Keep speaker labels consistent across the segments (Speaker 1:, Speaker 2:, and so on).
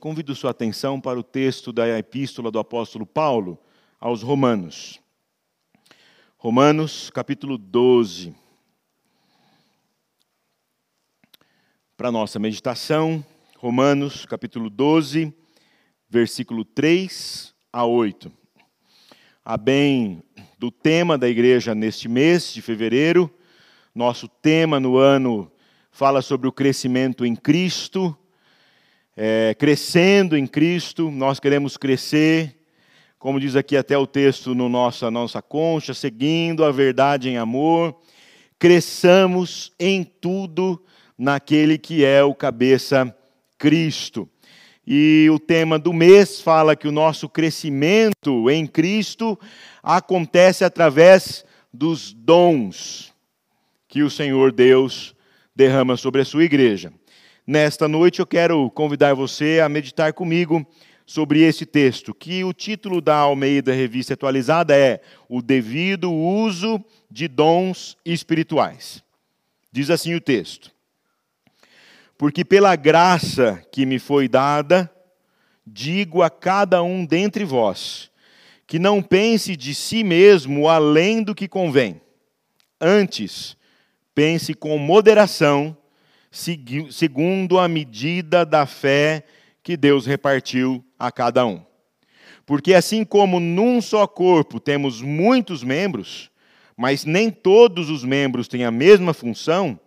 Speaker 1: convido sua atenção para o texto da epístola do apóstolo Paulo aos Romanos. Romanos, capítulo 12. Para nossa meditação, Romanos, capítulo 12, versículo 3 a 8. A bem do tema da igreja neste mês de fevereiro, nosso tema no ano fala sobre o crescimento em Cristo é, crescendo em Cristo, nós queremos crescer, como diz aqui até o texto no nossa nossa concha, seguindo a verdade em amor, cresçamos em tudo naquele que é o cabeça Cristo. E o tema do mês fala que o nosso crescimento em Cristo acontece através dos dons que o Senhor Deus derrama sobre a sua igreja. Nesta noite eu quero convidar você a meditar comigo sobre esse texto, que o título da Almeida Revista Atualizada é O Devido Uso de Dons Espirituais. Diz assim o texto: Porque pela graça que me foi dada, digo a cada um dentre vós, que não pense de si mesmo além do que convém. Antes, pense com moderação segundo a medida da fé que Deus repartiu a cada um. Porque assim como num só corpo temos muitos membros, mas nem todos os membros têm a mesma função,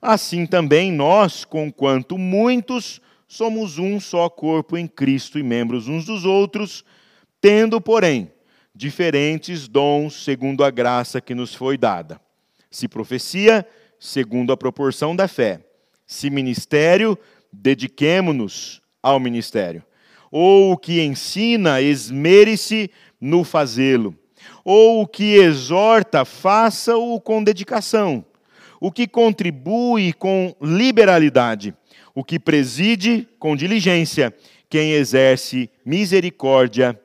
Speaker 1: assim também nós, conquanto muitos, somos um só corpo em Cristo e membros uns dos outros, tendo, porém, diferentes dons segundo a graça que nos foi dada. Se profecia, segundo a proporção da fé se ministério, dediquemo-nos ao ministério. Ou o que ensina, esmere-se no fazê-lo. Ou o que exorta, faça-o com dedicação. O que contribui com liberalidade. O que preside com diligência. Quem exerce misericórdia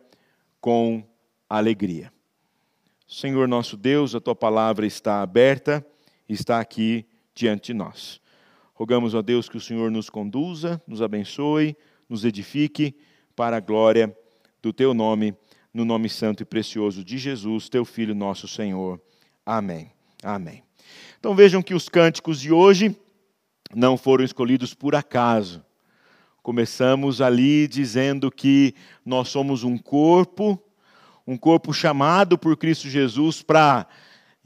Speaker 1: com alegria. Senhor nosso Deus, a tua palavra está aberta, está aqui diante de nós. Rogamos a Deus que o Senhor nos conduza, nos abençoe, nos edifique para a glória do teu nome, no nome santo e precioso de Jesus, teu filho, nosso Senhor. Amém. Amém. Então vejam que os cânticos de hoje não foram escolhidos por acaso. Começamos ali dizendo que nós somos um corpo, um corpo chamado por Cristo Jesus para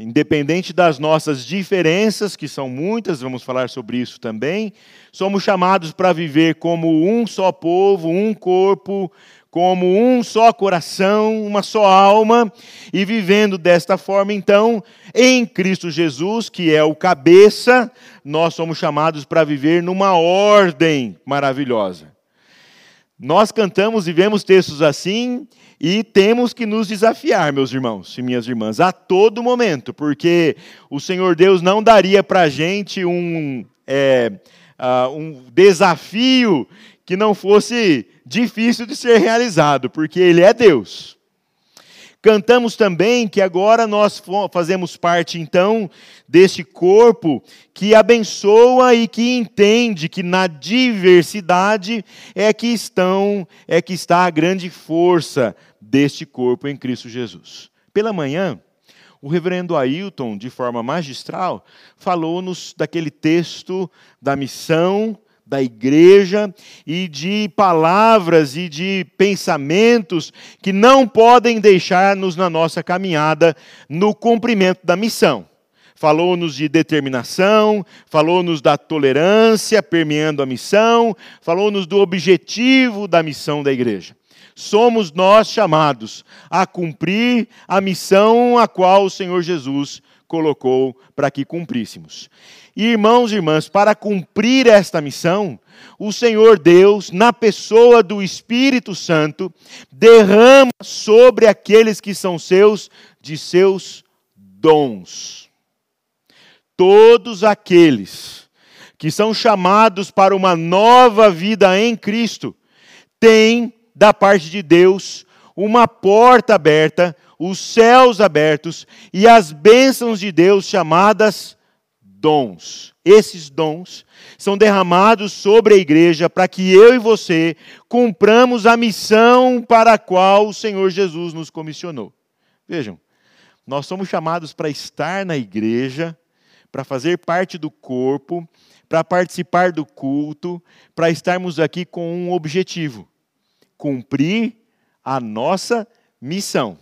Speaker 1: Independente das nossas diferenças, que são muitas, vamos falar sobre isso também, somos chamados para viver como um só povo, um corpo, como um só coração, uma só alma, e vivendo desta forma, então, em Cristo Jesus, que é o cabeça, nós somos chamados para viver numa ordem maravilhosa. Nós cantamos e vemos textos assim, e temos que nos desafiar, meus irmãos e minhas irmãs, a todo momento, porque o Senhor Deus não daria para a gente um, é, uh, um desafio que não fosse difícil de ser realizado, porque Ele é Deus. Cantamos também que agora nós fazemos parte então deste corpo que abençoa e que entende que na diversidade é que estão é que está a grande força deste corpo em Cristo Jesus. Pela manhã, o reverendo Ailton, de forma magistral, falou-nos daquele texto da missão da igreja e de palavras e de pensamentos que não podem deixar-nos na nossa caminhada no cumprimento da missão. Falou-nos de determinação, falou-nos da tolerância permeando a missão, falou-nos do objetivo da missão da igreja somos nós chamados a cumprir a missão a qual o Senhor Jesus colocou para que cumpríssemos. Irmãos e irmãs, para cumprir esta missão, o Senhor Deus, na pessoa do Espírito Santo, derrama sobre aqueles que são seus de seus dons. Todos aqueles que são chamados para uma nova vida em Cristo têm da parte de Deus, uma porta aberta, os céus abertos e as bênçãos de Deus chamadas dons. Esses dons são derramados sobre a igreja para que eu e você cumpramos a missão para a qual o Senhor Jesus nos comissionou. Vejam, nós somos chamados para estar na igreja, para fazer parte do corpo, para participar do culto, para estarmos aqui com um objetivo: cumprir a nossa missão.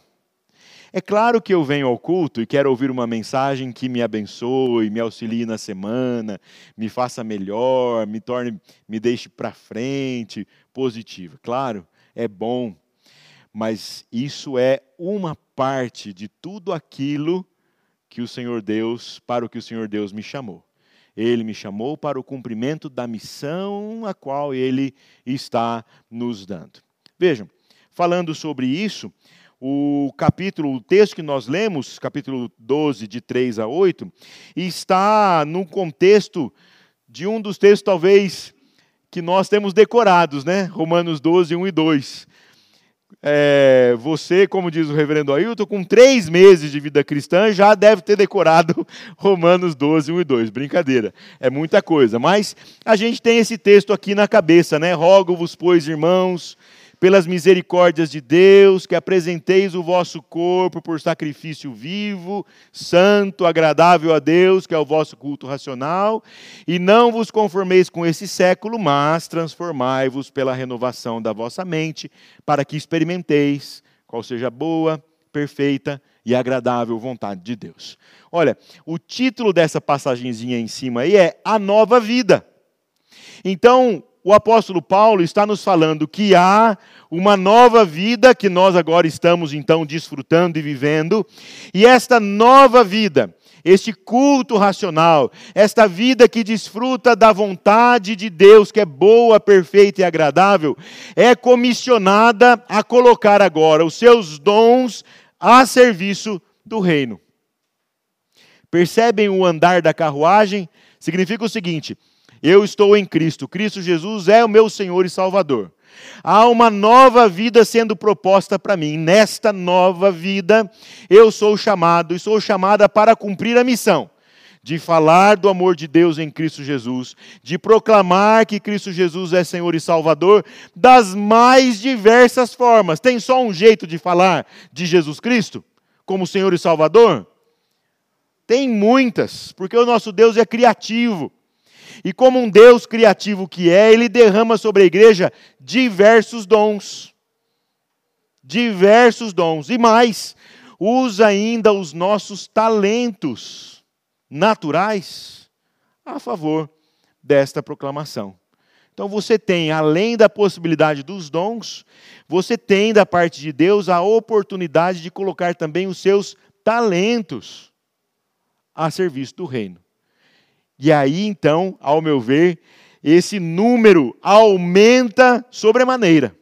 Speaker 1: É claro que eu venho ao culto e quero ouvir uma mensagem que me abençoe, me auxilie na semana, me faça melhor, me torne, me deixe para frente, positiva. Claro, é bom, mas isso é uma parte de tudo aquilo que o Senhor Deus, para o que o Senhor Deus me chamou. Ele me chamou para o cumprimento da missão a qual ele está nos dando. Vejam, falando sobre isso, o capítulo, o texto que nós lemos, capítulo 12, de 3 a 8, está no contexto de um dos textos, talvez, que nós temos decorados, né? Romanos 12, 1 e 2. É, você, como diz o reverendo Ailton, com três meses de vida cristã, já deve ter decorado Romanos 12, 1 e 2. Brincadeira, é muita coisa. Mas a gente tem esse texto aqui na cabeça, né? Rogo-vos, pois, irmãos, pelas misericórdias de Deus, que apresenteis o vosso corpo por sacrifício vivo, santo, agradável a Deus, que é o vosso culto racional, e não vos conformeis com esse século, mas transformai-vos pela renovação da vossa mente, para que experimenteis qual seja a boa, perfeita e agradável vontade de Deus. Olha, o título dessa passagenzinha em cima aí é A Nova Vida. Então, o apóstolo Paulo está nos falando que há uma nova vida que nós agora estamos então desfrutando e vivendo, e esta nova vida, este culto racional, esta vida que desfruta da vontade de Deus, que é boa, perfeita e agradável, é comissionada a colocar agora os seus dons a serviço do reino. Percebem o andar da carruagem? Significa o seguinte: eu estou em Cristo. Cristo Jesus é o meu Senhor e Salvador. Há uma nova vida sendo proposta para mim. Nesta nova vida, eu sou chamado e sou chamada para cumprir a missão de falar do amor de Deus em Cristo Jesus, de proclamar que Cristo Jesus é Senhor e Salvador das mais diversas formas. Tem só um jeito de falar de Jesus Cristo como Senhor e Salvador? Tem muitas, porque o nosso Deus é criativo. E como um Deus criativo que é, ele derrama sobre a igreja diversos dons. Diversos dons. E mais, usa ainda os nossos talentos naturais a favor desta proclamação. Então você tem, além da possibilidade dos dons, você tem da parte de Deus a oportunidade de colocar também os seus talentos a serviço do reino. E aí, então, ao meu ver, esse número aumenta sobremaneira.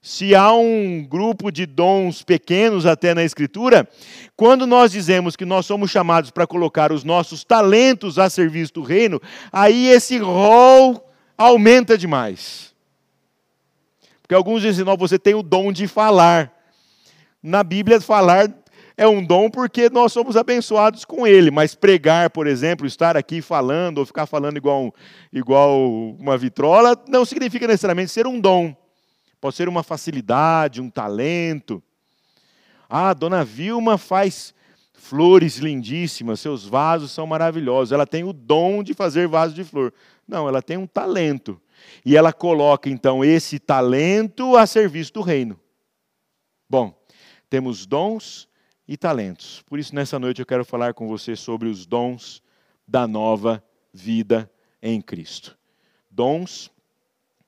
Speaker 1: Se há um grupo de dons pequenos até na Escritura, quando nós dizemos que nós somos chamados para colocar os nossos talentos a serviço do reino, aí esse rol aumenta demais. Porque alguns dizem, não, você tem o dom de falar. Na Bíblia, falar é um dom porque nós somos abençoados com ele, mas pregar, por exemplo, estar aqui falando ou ficar falando igual, igual uma vitrola, não significa necessariamente ser um dom. Pode ser uma facilidade, um talento. Ah, dona Vilma faz flores lindíssimas, seus vasos são maravilhosos. Ela tem o dom de fazer vasos de flor. Não, ela tem um talento. E ela coloca então esse talento a serviço do reino. Bom, temos dons e talentos. Por isso, nessa noite, eu quero falar com você sobre os dons da nova vida em Cristo. Dons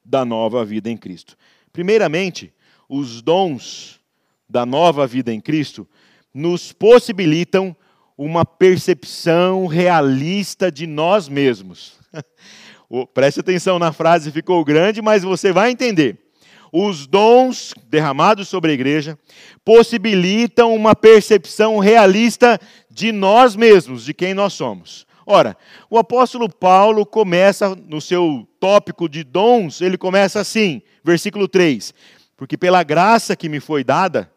Speaker 1: da nova vida em Cristo. Primeiramente, os dons da nova vida em Cristo nos possibilitam uma percepção realista de nós mesmos. Preste atenção na frase, ficou grande, mas você vai entender os dons derramados sobre a igreja possibilitam uma percepção realista de nós mesmos, de quem nós somos. Ora, o apóstolo Paulo começa no seu tópico de dons, ele começa assim, versículo 3: Porque pela graça que me foi dada,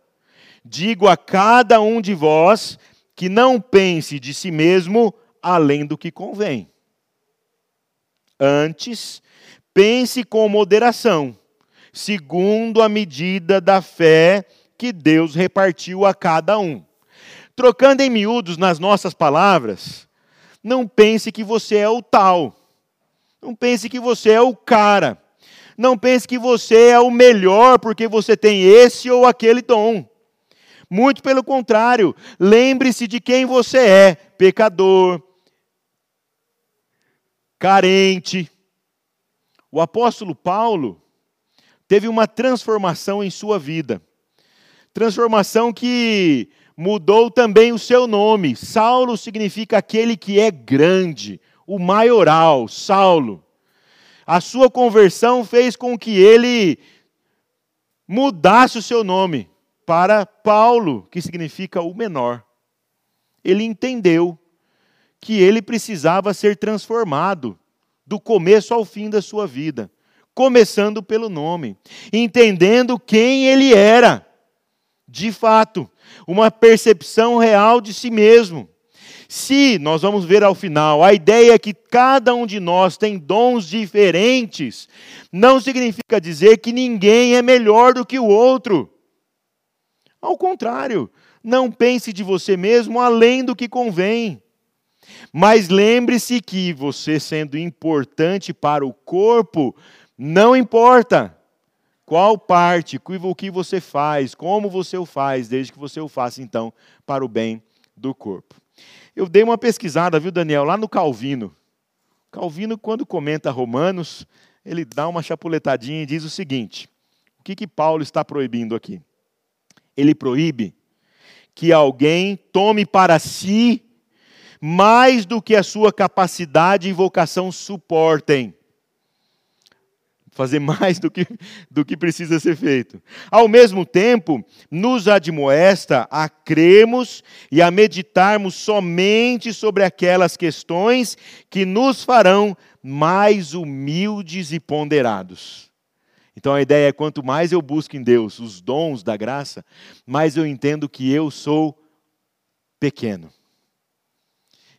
Speaker 1: digo a cada um de vós que não pense de si mesmo além do que convém. Antes, pense com moderação, segundo a medida da fé que Deus repartiu a cada um. Trocando em miúdos nas nossas palavras, não pense que você é o tal. Não pense que você é o cara. Não pense que você é o melhor porque você tem esse ou aquele dom. Muito pelo contrário, lembre-se de quem você é: pecador, carente. O apóstolo Paulo teve uma transformação em sua vida. Transformação que mudou também o seu nome. Saulo significa aquele que é grande, o maioral, Saulo. A sua conversão fez com que ele mudasse o seu nome para Paulo, que significa o menor. Ele entendeu que ele precisava ser transformado do começo ao fim da sua vida, começando pelo nome, entendendo quem ele era, de fato, uma percepção real de si mesmo. Se nós vamos ver ao final, a ideia é que cada um de nós tem dons diferentes, não significa dizer que ninguém é melhor do que o outro. Ao contrário, não pense de você mesmo além do que convém. Mas lembre-se que você sendo importante para o corpo, não importa qual parte, o que você faz, como você o faz, desde que você o faça então para o bem do corpo. Eu dei uma pesquisada, viu, Daniel, lá no Calvino. Calvino, quando comenta Romanos, ele dá uma chapuletadinha e diz o seguinte: o que, que Paulo está proibindo aqui? ele proíbe que alguém tome para si mais do que a sua capacidade e vocação suportem. Fazer mais do que, do que precisa ser feito. Ao mesmo tempo, nos admoesta a cremos e a meditarmos somente sobre aquelas questões que nos farão mais humildes e ponderados. Então a ideia é: quanto mais eu busco em Deus os dons da graça, mais eu entendo que eu sou pequeno.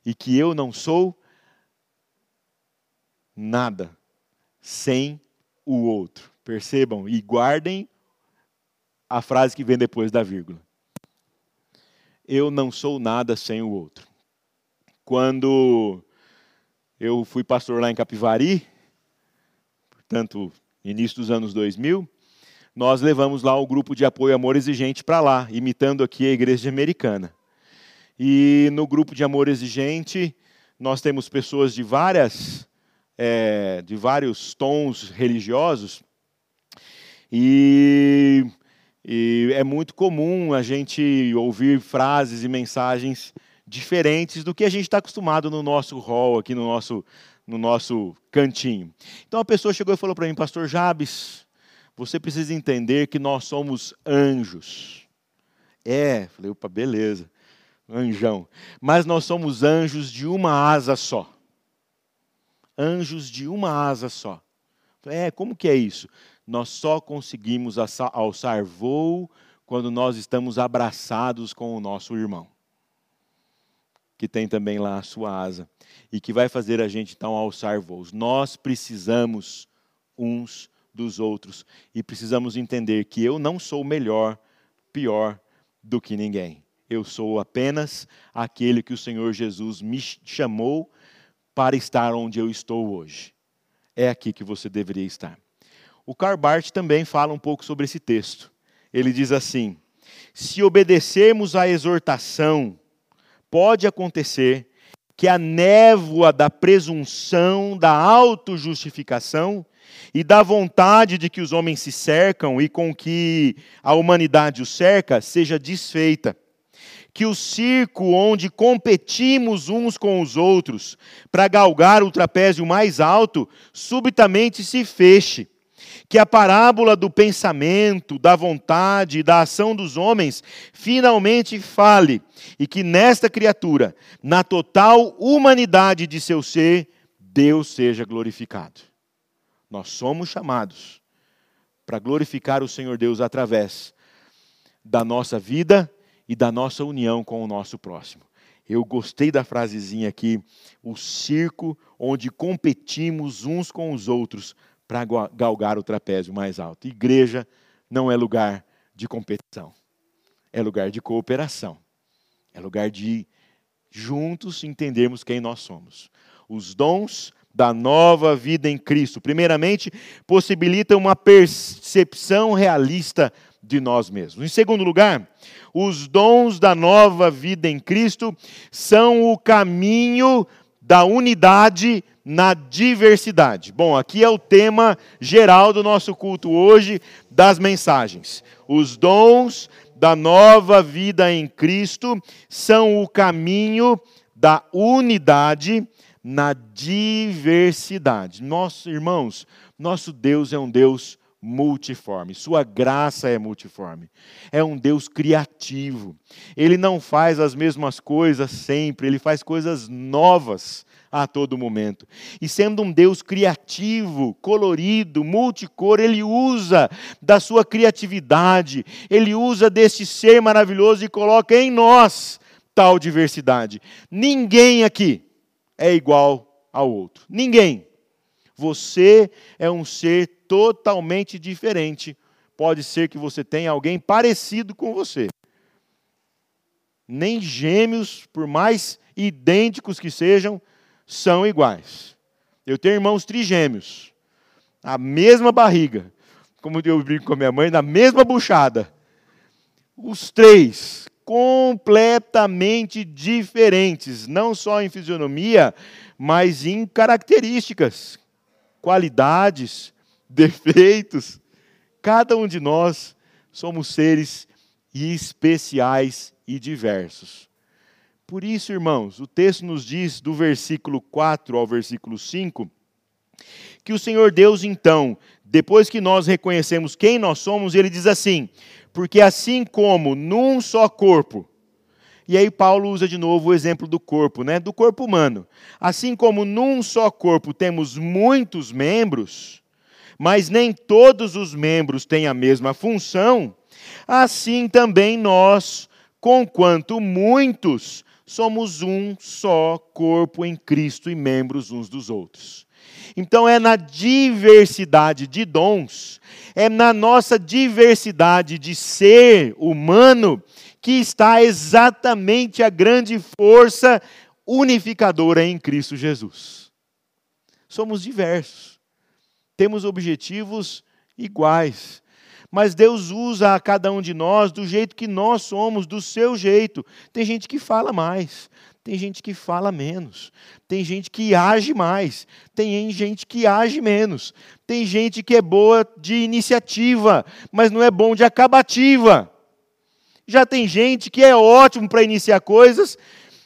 Speaker 1: E que eu não sou nada sem o outro. Percebam e guardem a frase que vem depois da vírgula. Eu não sou nada sem o outro. Quando eu fui pastor lá em Capivari, portanto, início dos anos 2000, nós levamos lá o grupo de apoio Amor Exigente para lá, imitando aqui a igreja americana. E no grupo de Amor Exigente, nós temos pessoas de várias, é, de vários tons religiosos, e, e é muito comum a gente ouvir frases e mensagens diferentes do que a gente está acostumado no nosso hall, aqui no nosso no nosso cantinho. Então a pessoa chegou e falou para mim, Pastor Jabes, você precisa entender que nós somos anjos. É, falei, opa, beleza, anjão. Mas nós somos anjos de uma asa só. Anjos de uma asa só. É, como que é isso? Nós só conseguimos alçar voo quando nós estamos abraçados com o nosso irmão que tem também lá a sua asa e que vai fazer a gente então alçar voos. Nós precisamos uns dos outros e precisamos entender que eu não sou melhor, pior do que ninguém. Eu sou apenas aquele que o Senhor Jesus me chamou para estar onde eu estou hoje. É aqui que você deveria estar. O Karl Barth também fala um pouco sobre esse texto. Ele diz assim: se obedecermos à exortação pode acontecer que a névoa da presunção, da autojustificação e da vontade de que os homens se cercam e com que a humanidade os cerca seja desfeita. Que o circo onde competimos uns com os outros para galgar o trapézio mais alto subitamente se feche que a parábola do pensamento, da vontade e da ação dos homens finalmente fale e que nesta criatura, na total humanidade de seu ser, Deus seja glorificado. Nós somos chamados para glorificar o Senhor Deus através da nossa vida e da nossa união com o nosso próximo. Eu gostei da frasezinha aqui, o circo onde competimos uns com os outros para galgar o trapézio mais alto. Igreja não é lugar de competição, é lugar de cooperação, é lugar de juntos entendermos quem nós somos. Os dons da nova vida em Cristo, primeiramente, possibilitam uma percepção realista de nós mesmos. Em segundo lugar, os dons da nova vida em Cristo são o caminho da unidade na diversidade. Bom, aqui é o tema geral do nosso culto hoje das mensagens. Os dons da nova vida em Cristo são o caminho da unidade na diversidade. Nossos irmãos, nosso Deus é um Deus multiforme, sua graça é multiforme. É um Deus criativo. Ele não faz as mesmas coisas sempre, ele faz coisas novas a todo momento. E sendo um Deus criativo, colorido, multicor, ele usa da sua criatividade, ele usa deste ser maravilhoso e coloca em nós tal diversidade. Ninguém aqui é igual ao outro. Ninguém. Você é um ser totalmente diferente. Pode ser que você tenha alguém parecido com você. Nem gêmeos, por mais idênticos que sejam, são iguais. Eu tenho irmãos trigêmeos, a mesma barriga, como eu brinco com a minha mãe, na mesma buchada. Os três completamente diferentes, não só em fisionomia, mas em características, qualidades, defeitos. Cada um de nós somos seres especiais e diversos. Por isso, irmãos, o texto nos diz, do versículo 4 ao versículo 5, que o Senhor Deus, então, depois que nós reconhecemos quem nós somos, ele diz assim: porque assim como num só corpo, e aí Paulo usa de novo o exemplo do corpo, né? Do corpo humano. Assim como num só corpo temos muitos membros, mas nem todos os membros têm a mesma função, assim também nós, conquanto muitos, somos um só corpo em Cristo e membros uns dos outros. Então é na diversidade de dons, é na nossa diversidade de ser humano que está exatamente a grande força unificadora em Cristo Jesus. Somos diversos, temos objetivos iguais, mas Deus usa a cada um de nós do jeito que nós somos, do seu jeito. Tem gente que fala mais, tem gente que fala menos, tem gente que age mais, tem gente que age menos, tem gente que é boa de iniciativa, mas não é bom de acabativa. Já tem gente que é ótimo para iniciar coisas,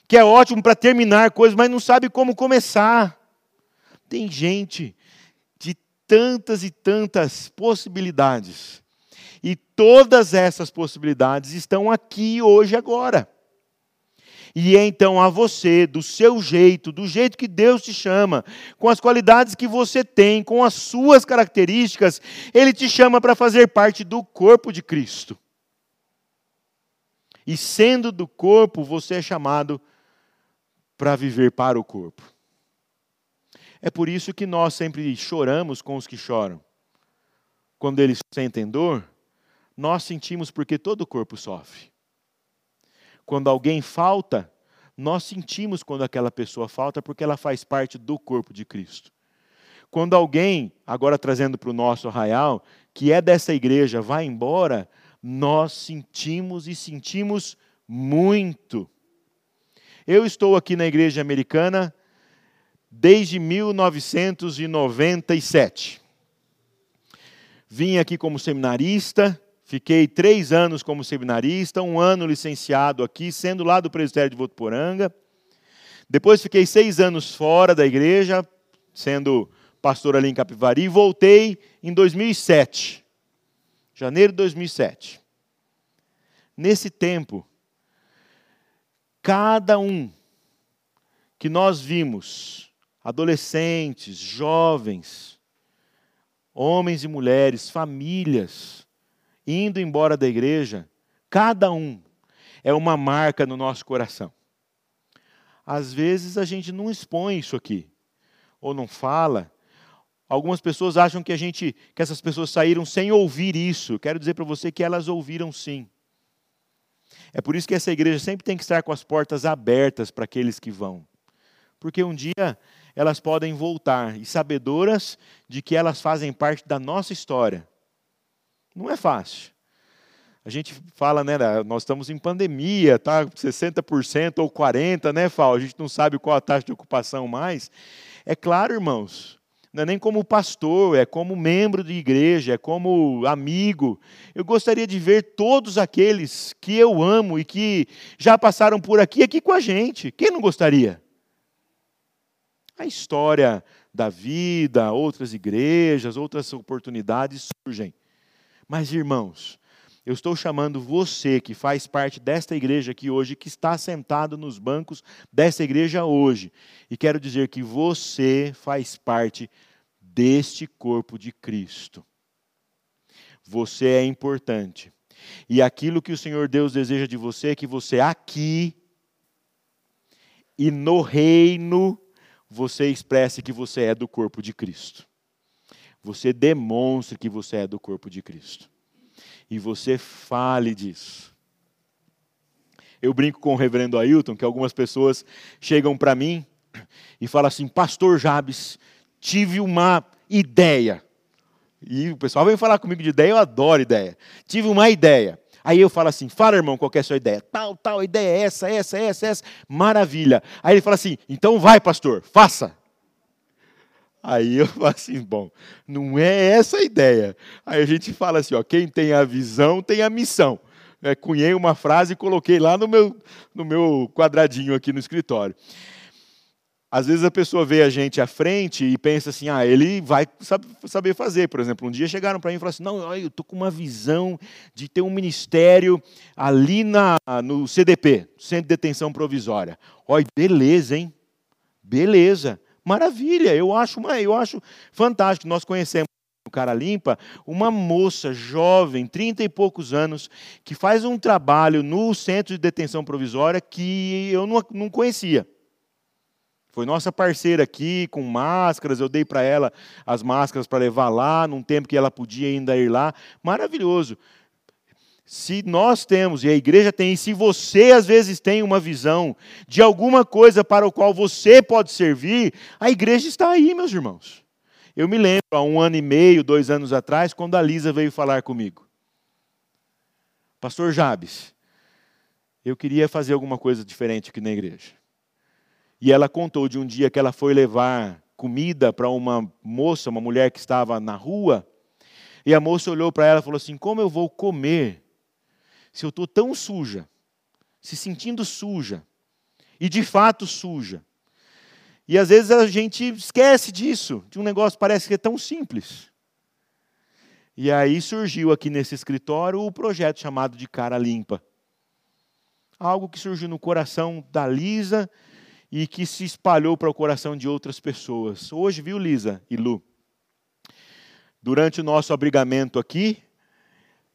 Speaker 1: que é ótimo para terminar coisas, mas não sabe como começar. Tem gente tantas e tantas possibilidades e todas essas possibilidades estão aqui hoje agora. E é então a você, do seu jeito, do jeito que Deus te chama, com as qualidades que você tem, com as suas características, Ele te chama para fazer parte do corpo de Cristo. E sendo do corpo, você é chamado para viver para o corpo. É por isso que nós sempre choramos com os que choram. Quando eles sentem dor, nós sentimos porque todo o corpo sofre. Quando alguém falta, nós sentimos quando aquela pessoa falta porque ela faz parte do corpo de Cristo. Quando alguém, agora trazendo para o nosso arraial, que é dessa igreja, vai embora, nós sentimos e sentimos muito. Eu estou aqui na igreja americana desde 1997. Vim aqui como seminarista, Fiquei três anos como seminarista, um ano licenciado aqui, sendo lá do presbitério de Votuporanga. Depois fiquei seis anos fora da igreja, sendo pastor ali em Capivari, e voltei em 2007, janeiro de 2007. Nesse tempo, cada um que nós vimos, adolescentes, jovens, homens e mulheres, famílias, indo embora da igreja, cada um é uma marca no nosso coração. às vezes a gente não expõe isso aqui, ou não fala. Algumas pessoas acham que a gente, que essas pessoas saíram sem ouvir isso. Quero dizer para você que elas ouviram sim. É por isso que essa igreja sempre tem que estar com as portas abertas para aqueles que vão. Porque um dia elas podem voltar e sabedoras de que elas fazem parte da nossa história. Não é fácil. A gente fala, né, nós estamos em pandemia, tá 60% ou 40%, né, Fal? A gente não sabe qual a taxa de ocupação mais. É claro, irmãos, não é nem como pastor, é como membro de igreja, é como amigo. Eu gostaria de ver todos aqueles que eu amo e que já passaram por aqui, aqui com a gente. Quem não gostaria? A história da vida, outras igrejas, outras oportunidades surgem. Mas, irmãos, eu estou chamando você que faz parte desta igreja aqui hoje, que está sentado nos bancos desta igreja hoje, e quero dizer que você faz parte deste corpo de Cristo. Você é importante. E aquilo que o Senhor Deus deseja de você é que você aqui e no reino você expresse que você é do corpo de Cristo. Você demonstre que você é do corpo de Cristo e você fale disso. Eu brinco com o reverendo Ailton que algumas pessoas chegam para mim e falam assim: Pastor Jabes, tive uma ideia. E o pessoal vem falar comigo de ideia, eu adoro ideia. Tive uma ideia. Aí eu falo assim: fala, irmão, qual é a sua ideia? Tal, tal, ideia é essa, essa, essa, essa. Maravilha. Aí ele fala assim: então vai, pastor, faça. Aí eu falo assim, bom, não é essa a ideia. Aí a gente fala assim, ó, quem tem a visão tem a missão. É, cunhei uma frase e coloquei lá no meu, no meu quadradinho aqui no escritório. Às vezes a pessoa vê a gente à frente e pensa assim, ah, ele vai saber fazer. Por exemplo, um dia chegaram para mim e falaram assim, não, eu estou com uma visão de ter um ministério ali na, no CDP, Centro de Detenção Provisória. Olha, beleza, hein? Beleza. Maravilha, eu acho, eu acho fantástico. Nós conhecemos no Cara Limpa uma moça jovem, trinta e poucos anos, que faz um trabalho no centro de detenção provisória que eu não, não conhecia. Foi nossa parceira aqui, com máscaras, eu dei para ela as máscaras para levar lá, num tempo que ela podia ainda ir lá. Maravilhoso se nós temos, e a igreja tem, e se você às vezes tem uma visão de alguma coisa para o qual você pode servir, a igreja está aí, meus irmãos. Eu me lembro, há um ano e meio, dois anos atrás, quando a Lisa veio falar comigo. Pastor Jabes, eu queria fazer alguma coisa diferente aqui na igreja. E ela contou de um dia que ela foi levar comida para uma moça, uma mulher que estava na rua, e a moça olhou para ela e falou assim: Como eu vou comer se eu estou tão suja, se sentindo suja, e de fato suja. E às vezes a gente esquece disso, de um negócio que parece que é tão simples. E aí surgiu aqui nesse escritório o projeto chamado de Cara Limpa. Algo que surgiu no coração da Lisa e que se espalhou para o coração de outras pessoas. Hoje, viu, Lisa e Lu? Durante o nosso abrigamento aqui,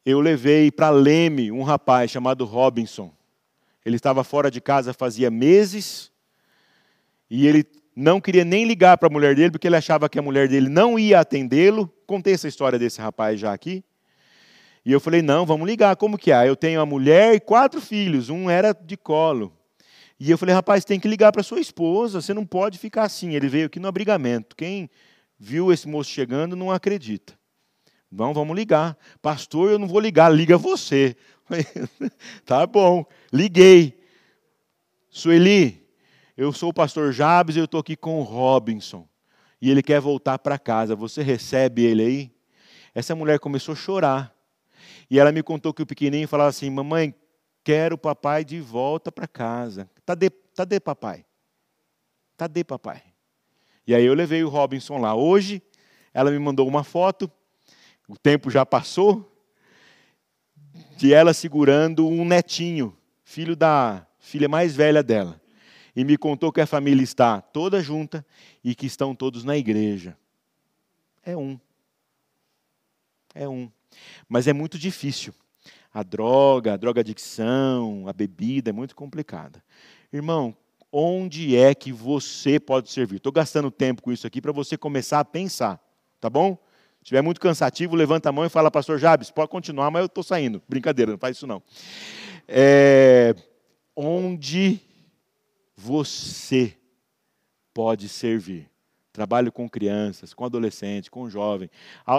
Speaker 1: eu levei para Leme um rapaz chamado Robinson. Ele estava fora de casa fazia meses e ele não queria nem ligar para a mulher dele porque ele achava que a mulher dele não ia atendê-lo. Contei essa história desse rapaz já aqui. E eu falei: "Não, vamos ligar. Como que é? Eu tenho uma mulher e quatro filhos. Um era de colo. E eu falei: "Rapaz, tem que ligar para sua esposa. Você não pode ficar assim. Ele veio aqui no abrigamento. Quem viu esse moço chegando não acredita. Não, vamos ligar. Pastor, eu não vou ligar, liga você. tá bom, liguei. Sueli, eu sou o pastor Jabes eu estou aqui com o Robinson. E ele quer voltar para casa. Você recebe ele aí? Essa mulher começou a chorar. E ela me contou que o pequenininho falava assim: Mamãe, quero o papai de volta para casa. Tá de, tá de papai. Tá de papai. E aí eu levei o Robinson lá. Hoje, ela me mandou uma foto o tempo já passou, de ela segurando um netinho, filho da filha mais velha dela. E me contou que a família está toda junta e que estão todos na igreja. É um. É um. Mas é muito difícil. A droga, a droga adicção, a bebida é muito complicada. Irmão, onde é que você pode servir. Estou gastando tempo com isso aqui para você começar a pensar, tá bom? Se estiver muito cansativo, levanta a mão e fala, pastor Jabes, pode continuar, mas eu estou saindo. Brincadeira, não faz isso não. É, onde você pode servir. Trabalho com crianças, com adolescentes, com jovens.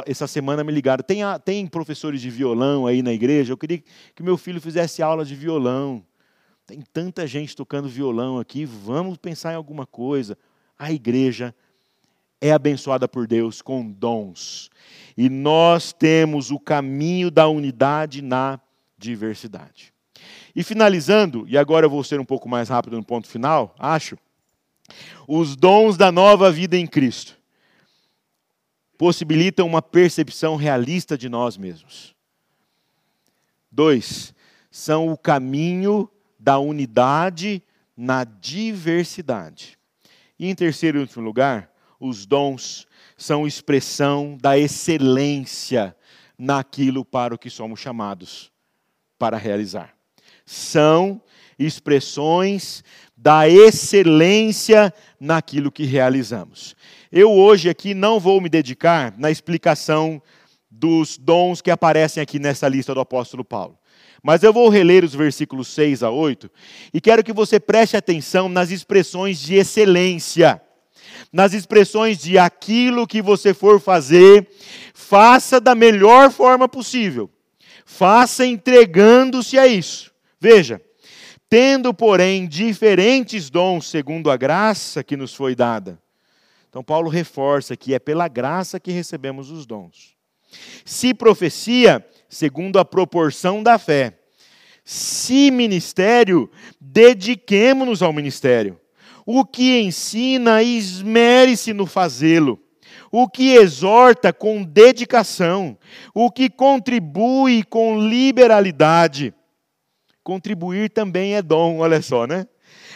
Speaker 1: Essa semana me ligaram, tem, tem professores de violão aí na igreja? Eu queria que meu filho fizesse aula de violão. Tem tanta gente tocando violão aqui, vamos pensar em alguma coisa. A igreja é abençoada por Deus com dons. E nós temos o caminho da unidade na diversidade. E finalizando, e agora eu vou ser um pouco mais rápido no ponto final, acho os dons da nova vida em Cristo possibilitam uma percepção realista de nós mesmos. Dois, são o caminho da unidade na diversidade. E em terceiro e último lugar, os dons são expressão da excelência naquilo para o que somos chamados para realizar. São expressões da excelência naquilo que realizamos. Eu hoje aqui não vou me dedicar na explicação dos dons que aparecem aqui nessa lista do apóstolo Paulo. Mas eu vou reler os versículos 6 a 8 e quero que você preste atenção nas expressões de excelência, nas expressões de aquilo que você for fazer, faça da melhor forma possível, faça entregando-se a isso. Veja, tendo, porém, diferentes dons segundo a graça que nos foi dada. Então, Paulo reforça que é pela graça que recebemos os dons. Se profecia, segundo a proporção da fé. Se ministério, dediquemo-nos ao ministério. O que ensina, esmere-se no fazê-lo. O que exorta com dedicação. O que contribui com liberalidade Contribuir também é dom, olha só, né?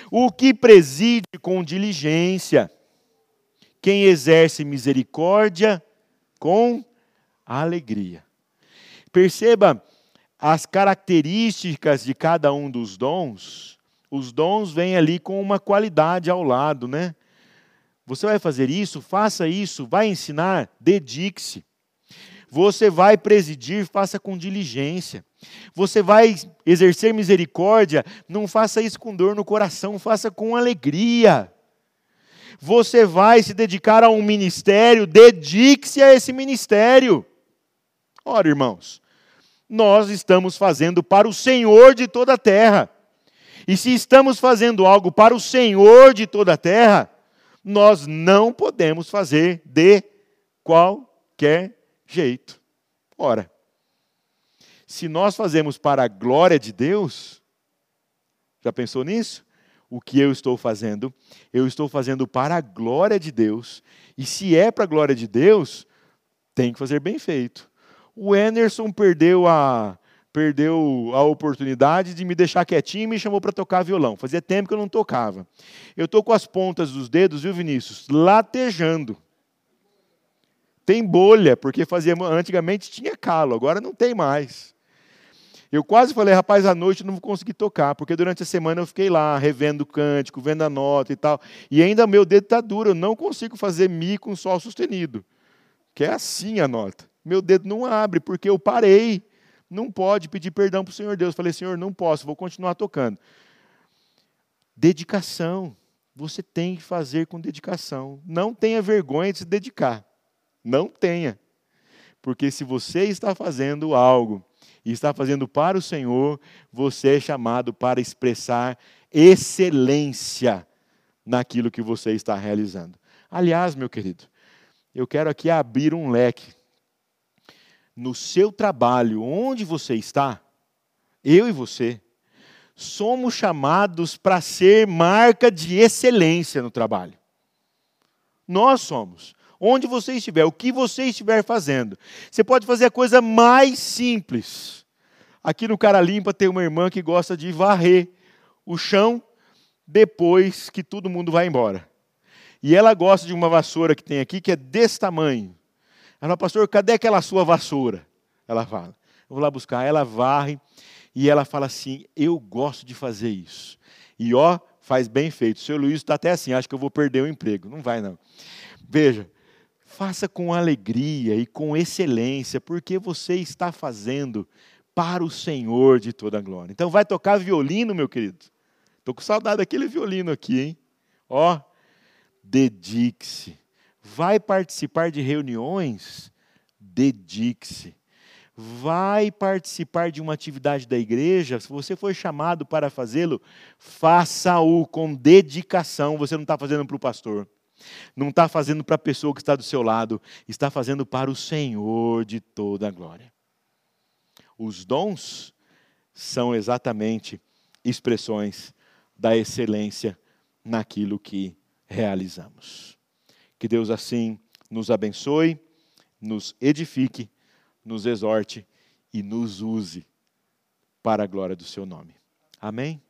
Speaker 1: O que preside com diligência, quem exerce misericórdia com alegria. Perceba as características de cada um dos dons. Os dons vêm ali com uma qualidade ao lado, né? Você vai fazer isso, faça isso, vai ensinar, dedique-se. Você vai presidir, faça com diligência. Você vai exercer misericórdia, não faça isso com dor no coração, faça com alegria. Você vai se dedicar a um ministério, dedique-se a esse ministério. Ora, irmãos, nós estamos fazendo para o Senhor de toda a terra. E se estamos fazendo algo para o Senhor de toda a terra, nós não podemos fazer de qualquer jeito. Ora, se nós fazemos para a glória de Deus, já pensou nisso? O que eu estou fazendo? Eu estou fazendo para a glória de Deus. E se é para a glória de Deus, tem que fazer bem feito. O Enerson perdeu a, perdeu a oportunidade de me deixar quietinho e me chamou para tocar violão. Fazia tempo que eu não tocava. Eu estou com as pontas dos dedos, viu, Vinícius? Latejando. Tem bolha, porque fazia antigamente tinha calo, agora não tem mais. Eu quase falei, rapaz, à noite eu não vou conseguir tocar, porque durante a semana eu fiquei lá, revendo o cântico, vendo a nota e tal. E ainda meu dedo está duro, eu não consigo fazer Mi com Sol sustenido. Que é assim a nota. Meu dedo não abre, porque eu parei. Não pode pedir perdão para o Senhor Deus. falei, Senhor, não posso, vou continuar tocando. Dedicação. Você tem que fazer com dedicação. Não tenha vergonha de se dedicar. Não tenha. Porque se você está fazendo algo e está fazendo para o Senhor, você é chamado para expressar excelência naquilo que você está realizando. Aliás, meu querido, eu quero aqui abrir um leque. No seu trabalho, onde você está, eu e você, somos chamados para ser marca de excelência no trabalho. Nós somos onde você estiver, o que você estiver fazendo. Você pode fazer a coisa mais simples. Aqui no Cara Limpa tem uma irmã que gosta de varrer o chão depois que todo mundo vai embora. E ela gosta de uma vassoura que tem aqui que é desse tamanho. Ela fala, pastor, cadê aquela sua vassoura? Ela fala, eu vou lá buscar. Ela varre e ela fala assim: eu gosto de fazer isso. E ó, Faz bem feito. O seu Luiz está até assim, acho que eu vou perder o emprego. Não vai, não. Veja, faça com alegria e com excelência, porque você está fazendo para o Senhor de toda a glória. Então vai tocar violino, meu querido. Estou com saudade daquele violino aqui, hein? Ó, dedique-se. Vai participar de reuniões? Dedique-se. Vai participar de uma atividade da igreja? Se você for chamado para fazê-lo, faça-o com dedicação. Você não está fazendo para o pastor, não está fazendo para a pessoa que está do seu lado, está fazendo para o Senhor de toda a glória. Os dons são exatamente expressões da excelência naquilo que realizamos. Que Deus assim nos abençoe, nos edifique, nos exorte e nos use para a glória do seu nome. Amém?